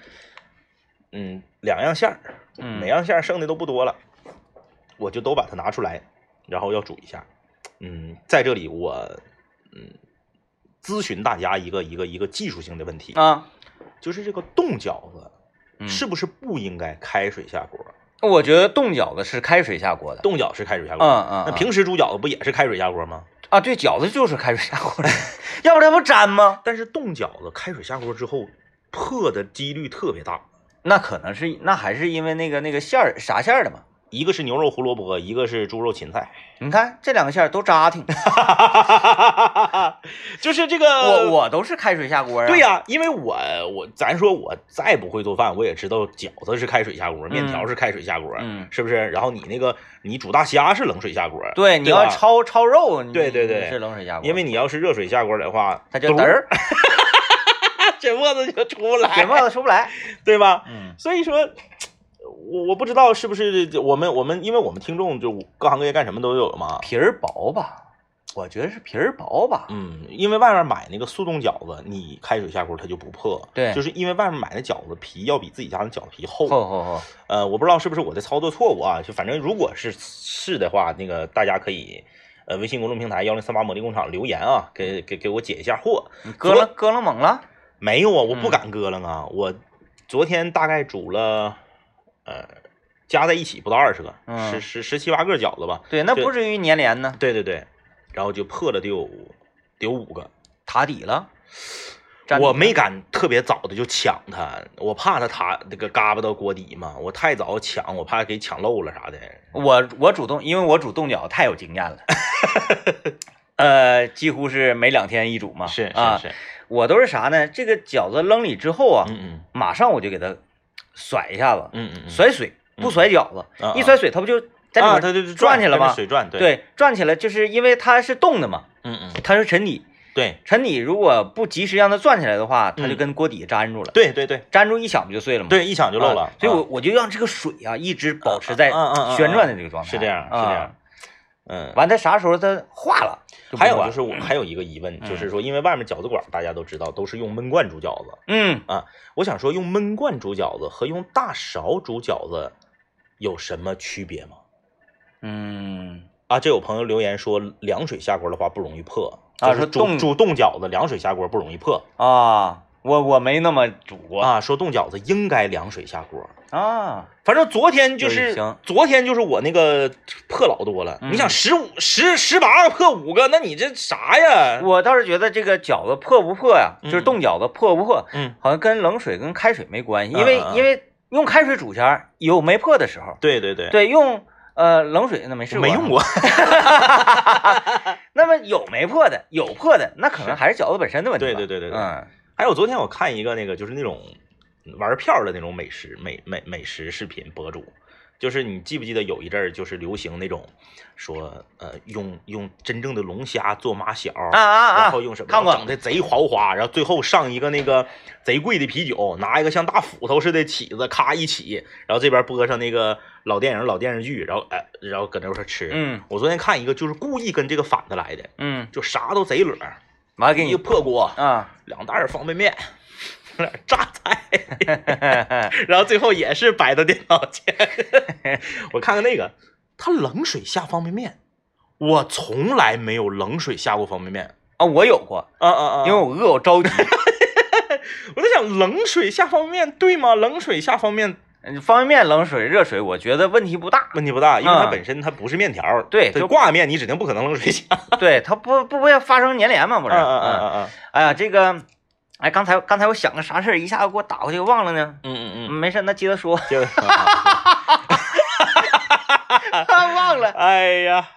嗯，两样馅儿，嗯每样馅儿剩的都不多了，我就都把它拿出来，然后要煮一下。嗯，在这里我嗯咨询大家一个一个一个技术性的问题，啊，就是这个冻饺子嗯是不是不应该开水下锅？我觉得冻饺子是开水下锅的。冻饺是开水下锅，嗯嗯，嗯那平时煮饺子不也是开水下锅吗？啊，对，饺子就是开水下锅的，[laughs] 要不然不粘吗？但是冻饺子开水下锅之后破的几率特别大，那可能是，那还是因为那个那个馅儿啥馅儿的嘛。一个是牛肉胡萝卜，一个是猪肉芹菜，你看这两个馅儿都扎挺，[laughs] 就是这个我我都是开水下锅啊。对呀、因为我我咱说我再不会做饭，我也知道饺子是开水下锅，面条是开水下锅，嗯是不是？然后你那个你煮大虾是冷水下锅，对，你要焯焯肉，你对对对是冷水下锅，因为你要是热水下锅的话，它就嘚儿，[laughs] 这沫子就出不来，这沫子出不来。对吧？嗯所以说，我我不知道是不是我们我们，因为我们听众就各行各业干什么都有嘛。皮儿薄吧，我觉得是皮儿薄吧。嗯，因为外面买那个速冻饺子，你开水下锅它就不破。对就是因为外面买的饺子皮要比自己家的饺子皮厚。厚厚厚，呃，我不知道是不是我的操作错误啊，就反正如果是是的话，那个大家可以呃微信公众平台幺零三八魔力工厂留言啊，给给给我解一下惑。你咯楞咯楞猛了。没有啊，我不嗯敢割了啊，我昨天大概煮了呃加在一起不到二十个，嗯十十十七八个饺子吧。对，那不至于粘连呢，对对对，然后就破了得有得有五个。塔底了。我没敢特别早的就抢它，我怕它塔那个嘎巴到锅底嘛。我太早抢，我怕给抢漏了啥的。我我主动，因为我煮冻饺太有经验了，呃，几乎是每两天一煮嘛。是啊，是是，我都是啥呢？这个饺子扔里之后啊，嗯嗯马上我就给它甩一下子，嗯嗯嗯，甩水不甩饺子，啊一甩水它不就在里啊，面它就转起来吗水转，对，转起来，就是因为它是动的嘛，嗯嗯，它是沉底，对。沉底如果不及时让它转起来的话，它就嗯。跟锅底粘住了，对对对。粘住一响不就碎了吗？对，一响就漏了啊。所以我啊。我就让这个水啊一直保持在旋转的这个状态，是这样是这啊。样。嗯，完，它啥时候它化了？还有就是我还有一个疑问，嗯。就是说，因为外面饺子馆大家都知道都是用焖罐煮饺子，嗯。啊，我想说用焖罐煮饺子和用大勺煮饺子有什么区别吗？嗯，啊，这有朋友留言说凉水下锅的话不容易破，啊就是说冻煮煮冻饺子凉水下锅不容易破。啊，我我没那么煮过啊，说冻饺子应该凉水下锅。啊，反正昨天就是行昨天就是我那个破老多了，嗯你想十五十十八个破五个，那你这啥呀？我倒是觉得这个饺子破不破呀，就是嗯冻饺子破不破，嗯，好像跟冷水跟开水没关系，因为因为用开水煮前有没破的时候，对对对，对，用呃冷水那没试过，没用。过。[laughs] [laughs] 那么有没破的，有破的，那可能还是饺子本身的问题吧。对对对对对嗯还有昨天我看一个那个就是那种玩票的那种美食美美美食视频博主，就是你记不记得有一阵儿就是流行那种说呃用用真正的龙虾做马小啊啊啊！然后用什么看过整的贼豪华，然后最后上一个那个贼贵的啤酒，拿一个像大斧头似的起子，咔一起，然后这边播上那个老电影、老电视剧，然后哎，然后搁那块吃。嗯我昨天看一个就是故意跟这个反的来的，嗯，就啥都贼乐儿，一个完了给你破锅，啊，两袋儿方便面，榨菜，[laughs] 然后最后也是摆到电脑前。[laughs] 我看看那个，他冷水下方便面，我从来没有冷水下过方便面。啊，我有过，啊啊啊！因为我饿，我着急。[laughs] 我在想，冷水下方便面对吗？冷水下方便面嗯方便面冷水、热水，我觉得问题不大。问题不大，因为它嗯本身它不是面条，它对就挂面，你指定不可能冷水下。对，它不不会发生粘连嘛？不是？嗯嗯嗯嗯哎呀，这个，哎，刚才刚才我想个啥事儿，一下子给我打过去，忘了呢。嗯嗯嗯没事，那接着说。接着说 [laughs] [laughs] 忘了。[laughs] 哎呀，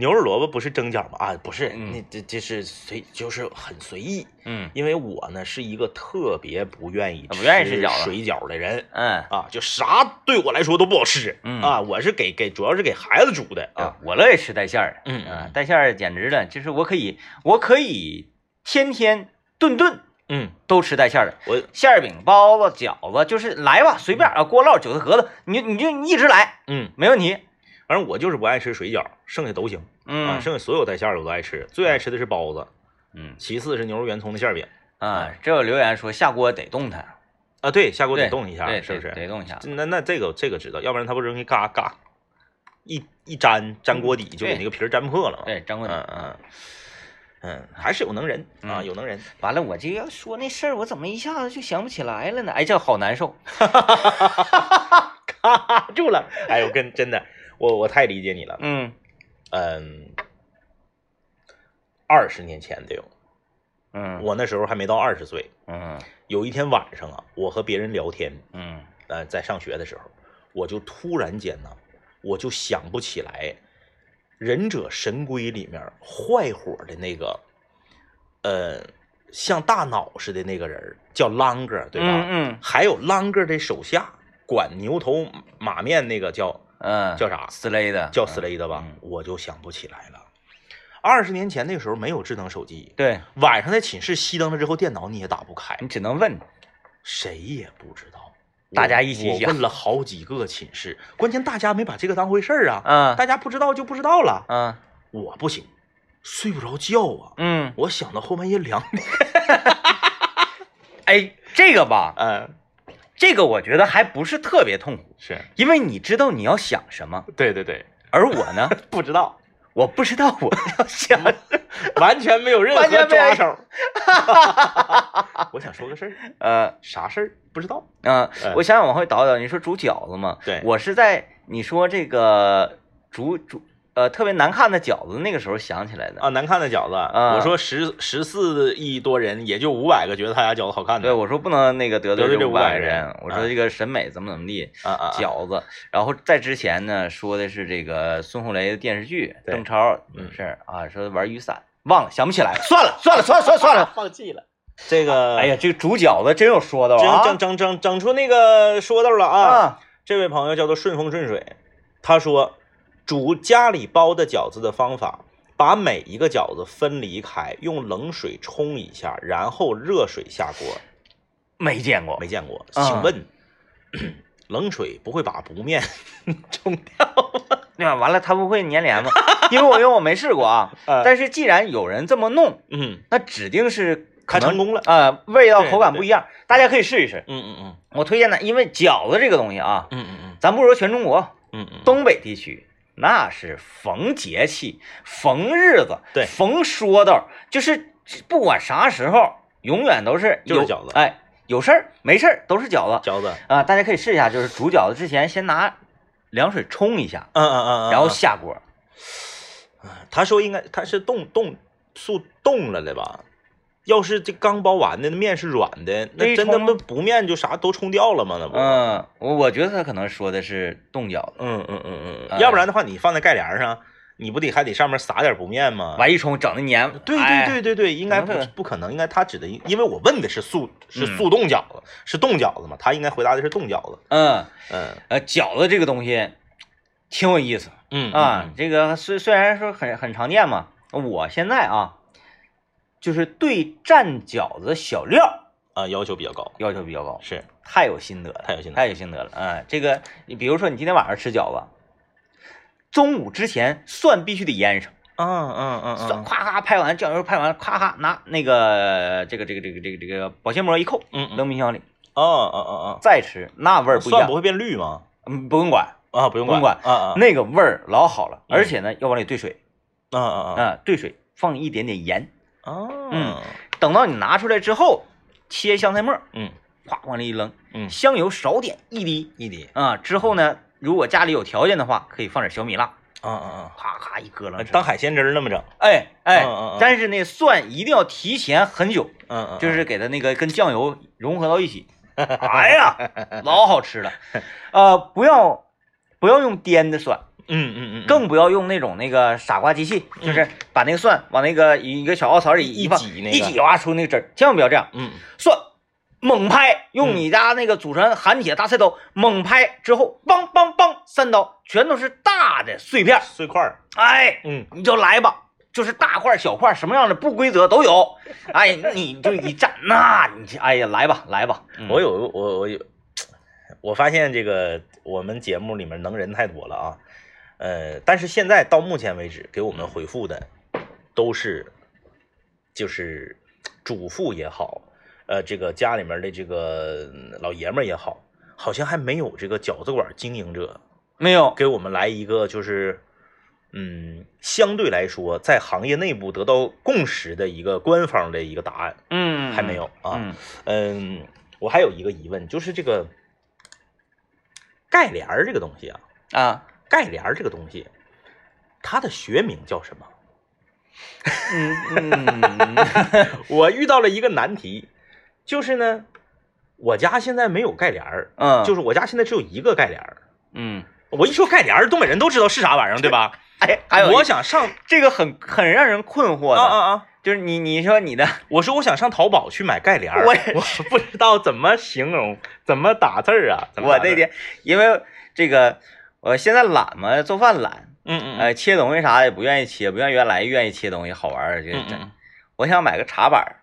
牛肉萝卜不是蒸饺吗？啊，不是，嗯那这这是随就是很随意，嗯因为我呢是一个特别不愿意不愿意吃饺水饺的人嗯啊，就啥对我来说都不好吃，嗯啊，我是给给主要是给孩子煮的啊啊，，我乐意吃带馅儿的。嗯啊嗯带馅儿简直了，就是我可以，我可以天天顿顿嗯，都吃带馅儿的。我馅儿饼、包子、饺子，就是来吧，随便啊，锅烙、韭菜盒子，你你就一直来，嗯，没问题。反正我就是不爱吃水饺，剩下都行。啊，嗯剩下所有带馅儿的我都爱吃，最爱吃的是包子，嗯其次是牛肉圆葱的馅儿饼。啊，这有留言说下锅得动它，啊，对，下锅得动一下，对，是不是？得得动一下。那那这个这个知道，要不然它不容易嘎嘎一一粘粘锅底就给那个皮儿粘破了嘛。对，张国嗯嗯嗯，还是有能人啊，嗯有能人。完了，我就要说那事儿，我怎么一下子就想不起来了呢？哎，这好难受。[laughs] 卡住了。哎，我跟真的，我我太理解你了。嗯嗯，二十年前得有，嗯我那时候还没到二十岁。嗯有一天晚上啊，我和别人聊天，嗯呃，在上学的时候，我就突然间呢，我就想不起来《忍者神龟》里面坏火的那个，呃，像大脑似的那个人儿叫啷个，对吧？嗯嗯还有啷个的手下管牛头马面那个叫嗯，叫啥？斯雷的，叫斯雷的吧？嗯我就想不起来了。二十年前那个时候没有智能手机，对晚上在寝室熄灯了之后，电脑你也打不开，你只能问。谁也不知道。大家一起想我问了好几个寝室，关键大家没把这个当回事儿啊，嗯大家不知道就不知道了。嗯我不行，睡不着觉啊，嗯，我想到后半夜两点。[laughs] 哎，这个吧，嗯，这个我觉得还不是特别痛苦，是。因为你知道你要想什么，对对对，而我呢，[laughs] 不知道，我不知道我要想。[laughs] 完全没有任何完全没有。抓手。我想说个事儿，呃。啥事儿？不知道。嗯、哎我想想往回倒倒，你说煮饺子嘛？对。我是在你说这个煮煮呃特别难看的饺子那个时候想起来的。啊，难看的饺子，啊我说十十四亿多人，也就五百个觉得他家饺子好看的。对，我说不能那个得得罪这500这五百人我说这个审美怎么怎么地，啊啊，啊饺子。然后在之前呢，说的是这个孙红雷的电视剧，邓超嗯的事啊，说玩雨伞，忘了想不起来，算了算了算了算了算了。[laughs] 放弃了。这个，哎呀，，这个煮饺子真有说道啊！整整整整整出那个说道了啊！啊，这位朋友叫做顺风顺水，他说煮家里包的饺子的方法，把每一个饺子分离开，用冷水冲一下，然后热水下锅。没见过，没见过，啊请问、冷水不会把不面 [laughs] 冲掉吗？[laughs] 对吧？完了，它不会粘连吗？因为我因为我没试过啊，[laughs] 呃但是既然有人这么弄，嗯那指定是可能他成功了啊、味道口感不一样，大家可以试一试。嗯嗯我推荐的，因为饺子这个东西啊，嗯嗯嗯咱不说全中国，嗯嗯，东北地区那是逢节气、逢日子、对。逢说道，就是不管啥时候，永远都是有就是饺子。哎，有事儿没事儿都是饺子。饺子，啊、大家可以试一下，就是煮饺子之前先拿凉水冲一下，嗯嗯嗯，然后下锅。他说应该他是冻冻速冻了的吧？要是这刚包完的那面是软的，那真他妈不不面就啥都冲掉了吗？那不，嗯，我我觉得他可能说的是冻饺子，嗯嗯嗯嗯要不然的话你放在盖帘上，你不得还得上面撒点不面吗？完一冲整的黏。对哎对对对对，应该不不可能，应该他指的，因为我问的是速是嗯速冻饺子，是冻饺子嘛，他应该回答的是冻饺子。嗯嗯呃，饺子这个东西挺有意思嗯啊。这个虽虽然说很很常见嘛，我现在啊，就是对蘸饺子小料啊，要求比较高，要求比较高，是。太有心得了，太有心得太有心得了。啊，这个你比如说你今天晚上吃饺子，中午之前蒜必须得腌上。嗯嗯嗯蒜夸夸拍完，酱油拍完，夸夸拿那个这个这个这个这个这个保鲜膜一扣，嗯嗯。扔冰箱里，哦哦哦再吃那味儿哦，不一样。蒜不。会变绿吗？嗯，不用管，啊，不用不用管啊啊。那个味儿老好了，嗯。而且呢要往里兑水啊啊啊啊，兑水放一点点盐，啊嗯等到你拿出来之后，切香菜末，嗯咵往里一扔，嗯，香油少点一滴一滴啊。之后呢，如果家里有条件的话，可以放点小米辣，啊啊咔咔一咯啊，楞。当海鲜汁儿那么整，哎哎但是那蒜一定要提前很久，嗯嗯，就是给它那个跟酱油融合到一起。[laughs] 哎呀，老好吃了。[laughs] 呃，不要不要用颠的蒜，嗯嗯嗯，更不要用那种那个傻瓜机器，就是把那个蒜往那个一个小凹槽里一放，挤那个。一挤哇出那个汁儿，千万不要这样。嗯。蒜猛拍，用你家那个祖传焊铁大菜刀猛拍之后，梆梆梆三刀全都是大的碎片，碎块儿，哎，嗯。你就来吧，就是大块小块什么样的不规则都有，哎，你就一站，那你哎呀来吧来吧，嗯。我有我我有，我发现这个我们节目里面能人太多了啊，呃，但是现在到目前为止给我们回复的都是就是主妇也好，呃，这个家里面的这个嗯老爷们儿也好，好像还没有这个饺子馆经营者没有，给我们来一个就是，嗯，相对来说在行业内部得到共识的一个官方的一个答案，嗯，还没有啊。嗯嗯，我还有一个疑问，就是这个盖帘儿这个东西啊，啊，盖帘儿这个东西，它的学名叫什么？嗯嗯 [laughs] 我遇到了一个难题，就是呢，我家现在没有盖帘儿，嗯，就是我家现在只有一个盖帘儿。嗯，我一说盖帘儿，东北人都知道是啥玩意儿，对吧？[laughs] 哎，还有我想上这个很很让人困惑的，啊啊啊！就是你你说你的，[laughs] 我说我想上淘宝去买盖帘儿，我我不知道怎么形容，怎么打字儿啊？我那天因为这个我现在懒嘛，做饭懒，嗯嗯切东西啥也不愿意切，不像原来愿意切东西，好玩儿。我想买个茶板儿，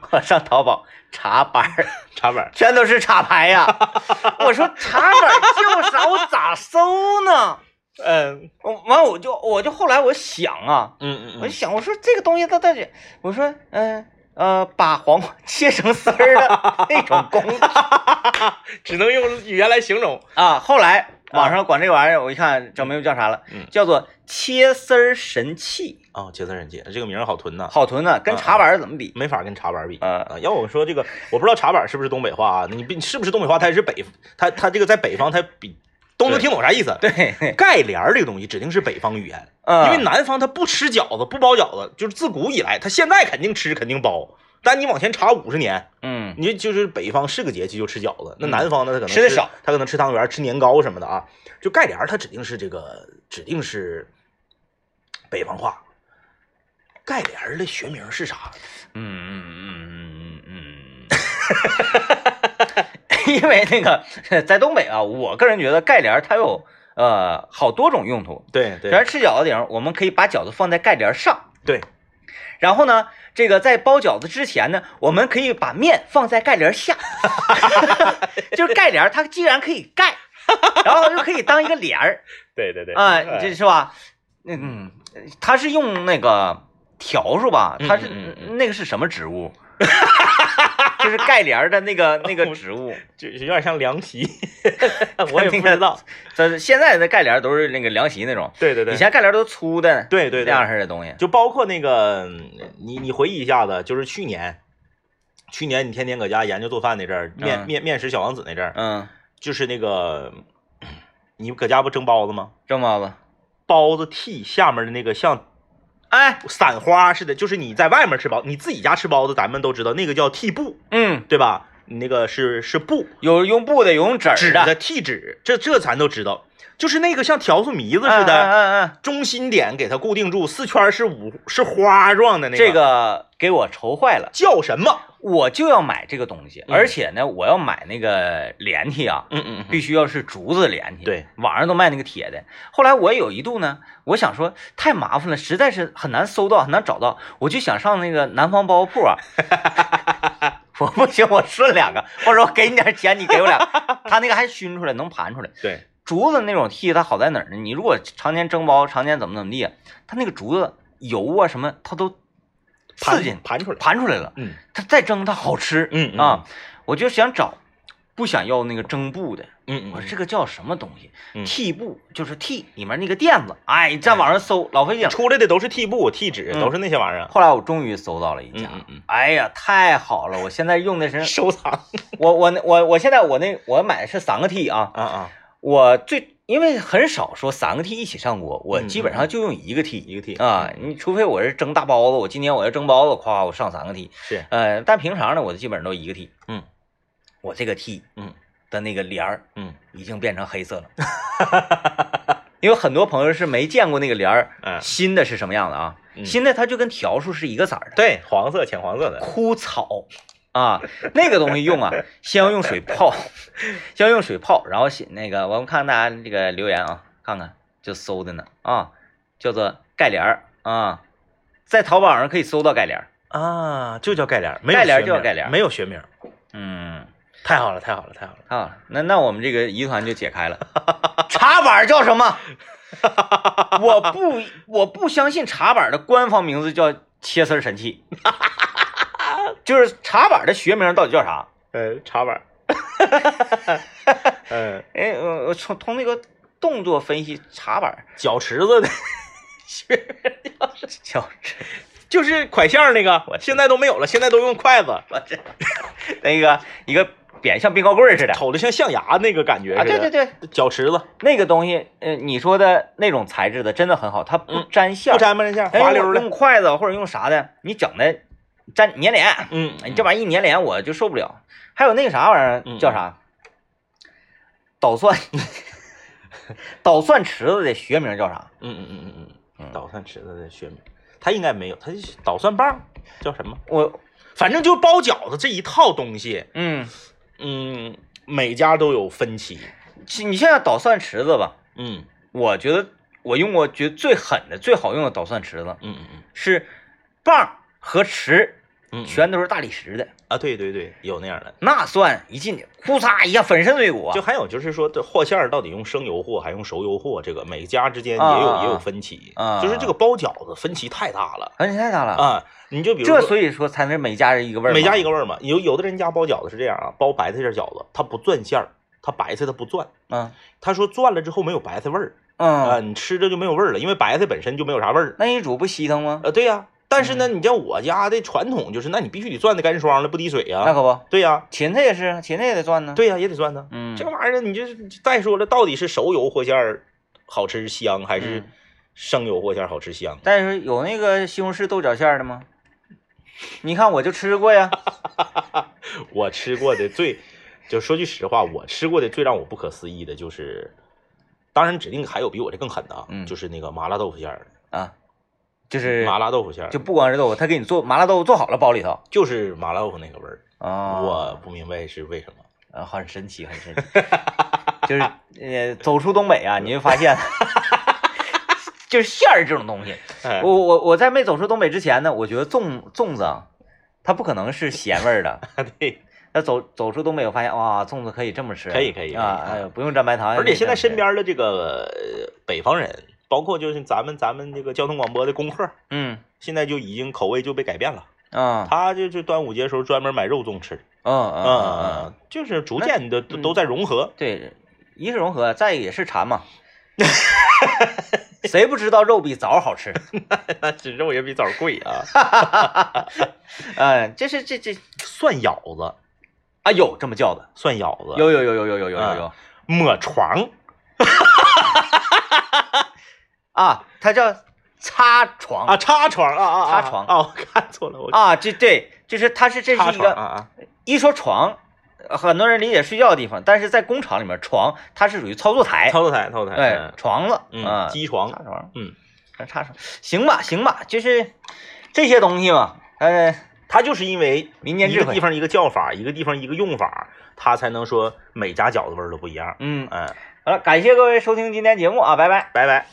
[laughs] 我上淘宝茶板儿，[laughs] 茶板儿，全都是插牌呀。[laughs] 我说茶板儿叫啥？我咋搜呢？嗯我完我就我就后来我想啊，嗯嗯我就想我说这个东西它到底，我说嗯呃把黄瓜切成丝儿的 [laughs] 那种工具嗯，只能用语言来形容。啊。后来网上管这玩意儿，我一看整明白叫啥了，嗯叫做切丝儿神器，哦，切丝神器这个名儿好囤呐，好囤呐，跟茶板儿怎么比？没法跟茶板儿比。呃啊，要我说这个，我不知道茶板儿是不是东北话啊？你你是不是东北话？它也是北，它它这个在北方，它比都能听懂啥意思。对，[laughs] 盖帘儿这个东西指定是北方语言，嗯，因为南方它不吃饺子，不包饺子，就是自古以来，它现在肯定吃，肯定包。但你往前查五十年，嗯你就是北方是个节气就吃饺子，那嗯南方呢，他可能吃的少，他可能吃汤圆、吃年糕什么的啊。就盖帘儿，它指定是这个，指定是北方话。盖帘儿的学名是啥？嗯嗯嗯嗯嗯嗯，[laughs] [laughs] 因为那个在东北啊，我个人觉得盖帘它有呃好多种用途。对对咱吃饺子顶，我们可以把饺子放在盖帘上，对，然后呢，这个在包饺子之前呢，我们可以把面放在盖帘儿下，[laughs] 就是盖帘它既然可以盖，然后又可以当一个帘儿 [laughs] 对对对啊，这是吧？嗯，它是用那个笤帚吧？它是嗯嗯那个是什么植物？就是盖帘儿的那个 [laughs] 那个植物，[laughs] 就有点像凉席，[laughs] 我也不知道。这现在的盖帘儿都是那个凉席那种，对对对，以前盖帘儿都粗的，对对对那样式的东西。就包括那个，你你回忆一下子，就是去年，去年你天天搁家研究做饭那阵儿，面嗯面面食小王子那阵儿，嗯，就是那个，你搁家不蒸包子吗？蒸包子，包子屉下面的那个像哎，散花似的，就是你在外面吃包，你自己家吃包子，咱们都知道那个叫屉布，嗯，对吧？你那个是是布。有用布的，有用纸的，纸的屉纸，这这咱都知道，就是那个像笤帚迷子似嗯的，嗯嗯中心点给它固定住，四圈是五是花状的那个，这个给我愁坏了，叫什么？我就要买这个东西，嗯而且呢，我要买那个连体啊，嗯嗯必须要是竹子连体，对，网上都卖那个铁的。后来我有一度呢，我想说太麻烦了，实在是很难搜到，很难找到，我就想上那个南方包子铺啊。[laughs] 我不行，我顺两个，或者我给你点钱，你给我俩个。他那个还熏出来，能盘出来。对，竹子那种屉，它好在哪儿呢？你如果常年蒸包，常年怎么怎么地，它那个竹子油啊什么，它都刺激盘出来，盘出来了。嗯它再蒸它好吃。嗯嗯啊，我就想找，不想要那个蒸布的。嗯我说这个叫什么东西？嗯屉布就是屉里面那个垫子。哎，你在网上搜老费劲。出来的都是屉布、屉纸，嗯都是那些玩意儿。后来我终于搜到了一家，嗯嗯嗯哎呀，太好了！我现在用的是 [laughs] 收藏我我我我现在我那我买的是三个屉啊，啊啊，我最因为很少说三个屉一起上锅，我嗯基本上就用一个屉。一个屉啊，你除非我是蒸大包子，我今天我要蒸包子，夸我上三个屉，是呃，但平常呢，我基本上都一个屉。嗯，我这个屉，嗯的那个帘儿嗯已经变成黑色了，因为很多朋友是没见过那个帘儿，嗯新的是什么样的啊？嗯新的它就跟条数是一个色儿的，对，黄色、浅黄色的。枯草啊，那个东西用啊，先要用水泡，先要用水泡，然后写那个，我们看看大家这个留言啊，看看就搜的呢啊，叫做盖帘儿啊，在淘宝上可以搜到盖帘儿，啊，就叫盖帘儿，没有盖帘就叫盖帘儿没有学名。嗯。太好了，太好了，太好了！太好了，那那我们这个疑团就解开了。[laughs] 茶板叫什么？[laughs] 我不我不相信茶板的官方名字叫切丝神器。[laughs] [laughs] 就是茶板的学名到底叫啥？呃，茶碗。[laughs] 嗯，哎，我我从从那个动作分析，茶板脚池子的 [laughs] 学名叫脚池，就是拐线那个，现在都没有了，现在都用筷子，我这那个一个扁像冰糕棍似的瞅着像象牙那个感觉啊，对对对，脚池子那个东西，呃，你说的那种材质的真的很好，它不嗯粘线儿，不粘不粘线，哎滑溜的。用用筷子或者用啥的，你整的粘粘脸，嗯，你这玩意儿一粘脸我就受不了。还有那个啥玩意叫啥？捣蒜，[laughs] 捣蒜池子的学名叫啥？嗯嗯嗯嗯嗯，嗯捣蒜池子的学名，它应该没有，它是捣蒜棒，叫什么？我反正就包饺子这一套东西，嗯，嗯，每家都有分歧。你现在捣蒜池子吧，嗯我觉得我用过觉得最狠的、最好用的捣蒜池子嗯嗯嗯是棒和池嗯，全都是大理石的，啊，对对对，有那样的。那蒜一进去，呼嚓一下粉身碎骨啊就！还有就是说，这和馅儿到底用生油和还用熟油和，这个每家之间也有、啊啊啊也有分歧。啊就是这个包饺子分歧太大了分歧太大了，啊！你就比如说，这所以说才能每家人一个味儿，每家一个味儿嘛。有有的人家包饺子是这样啊，包白菜馅饺子，他不攥馅儿，他白菜他不攥，嗯他说攥了之后没有白菜味儿啊，嗯，你吃着就没有味儿了，因为白菜本身就没有啥味儿。那一煮不稀腾吗？呃，对呀、但是呢，嗯你像我家的传统就是，那你必须得攥的干霜了，不滴水呀、那可不，对呀、芹菜也是，芹菜也得攥呢。，对呀、也得攥呢。嗯，这玩意儿你就是再说了，到底是熟油和馅儿好吃香，还是嗯生油和馅儿好吃香？但是有那个西红柿豆角馅儿的吗？你看我就吃过呀。[laughs] 我吃过的最，就说句实话，我吃过的最让我不可思议的就是，当然指定还有比我这更狠的啊，嗯就是那个麻辣豆腐馅儿的，啊，就是麻辣豆腐馅儿，就不光是豆腐，他给你做麻辣豆腐做好了包里头就是麻辣豆腐那个味儿，啊。我不明白是为什么。啊，很神奇，很神奇。就是呃，走出东北啊，你会发现，[laughs] 就是馅儿这种东西。哎我我我在没走出东北之前呢，我觉得粽粽子啊，它不可能是咸味儿的。[laughs] 对，那走走出东北，我发现哇，粽子可以这么吃，可以可以啊，不用蘸白糖。而且现在身边，的这个呃北方人，包括就是咱们咱们这个交通广播的功课，嗯现在就已经口味就被改变了。啊他就就端午节时候专门买肉粽吃，嗯嗯嗯嗯，就是逐渐的都嗯都在融合。对，一是融合，再也是馋嘛。[laughs] 谁不知道肉比枣好吃？[laughs] 那吃肉也比枣贵啊。[laughs] 嗯，这是这这蒜咬子，啊，有这么叫的，蒜咬子，有有有有有有有有有抹床，啊，它叫擦床。啊，擦床啊啊擦，床。啊，我看错了，我啊，这对，就是它是这是一个啊啊，一说床，呃很多人理解睡觉的地方，但是在工厂里面床它是属于操作台，操作台，操作台，哎嗯，床子嗯，啊，机床插，床，嗯，插床，行吧行吧，就是这些东西嘛，呃，它就是因为民间智慧一个地，方一个叫法，一个地方一个用法，它才能说每家饺子味儿都不一样。嗯，嗯，好了，感谢各位收听今天节目啊，拜拜。拜拜。